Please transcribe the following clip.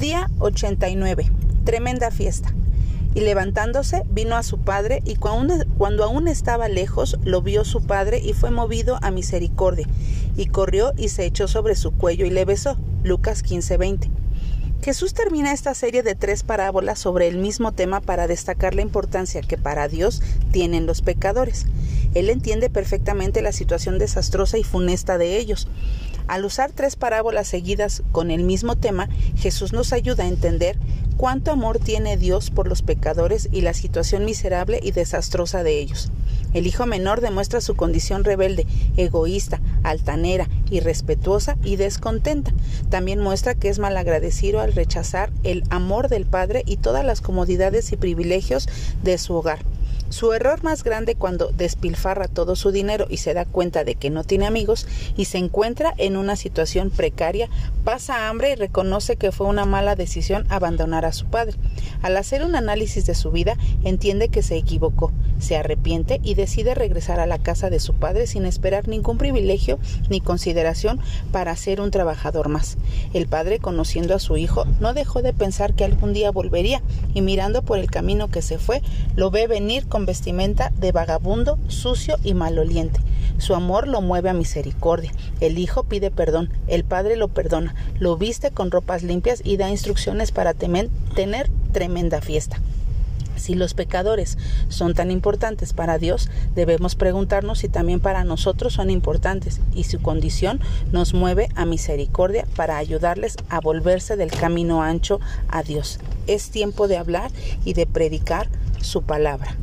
Día 89. Tremenda fiesta. Y levantándose, vino a su padre, y cuando aún estaba lejos, lo vio su padre, y fue movido a misericordia, y corrió y se echó sobre su cuello y le besó. Lucas 15:20. Jesús termina esta serie de tres parábolas sobre el mismo tema para destacar la importancia que para Dios tienen los pecadores. Él entiende perfectamente la situación desastrosa y funesta de ellos. Al usar tres parábolas seguidas con el mismo tema, Jesús nos ayuda a entender cuánto amor tiene Dios por los pecadores y la situación miserable y desastrosa de ellos. El hijo menor demuestra su condición rebelde, egoísta, altanera, irrespetuosa y descontenta. También muestra que es malagradecido al rechazar el amor del padre y todas las comodidades y privilegios de su hogar. Su error más grande cuando despilfarra todo su dinero y se da cuenta de que no tiene amigos y se encuentra en una situación precaria, pasa hambre y reconoce que fue una mala decisión abandonar a su padre. Al hacer un análisis de su vida, entiende que se equivocó, se arrepiente y decide regresar a la casa de su padre sin esperar ningún privilegio ni consideración para ser un trabajador más. El padre, conociendo a su hijo, no dejó de pensar que algún día volvería y mirando por el camino que se fue, lo ve venir con vestimenta de vagabundo, sucio y maloliente. Su amor lo mueve a misericordia. El hijo pide perdón, el padre lo perdona, lo viste con ropas limpias y da instrucciones para tener tremenda fiesta. Si los pecadores son tan importantes para Dios, debemos preguntarnos si también para nosotros son importantes y su condición nos mueve a misericordia para ayudarles a volverse del camino ancho a Dios. Es tiempo de hablar y de predicar su palabra.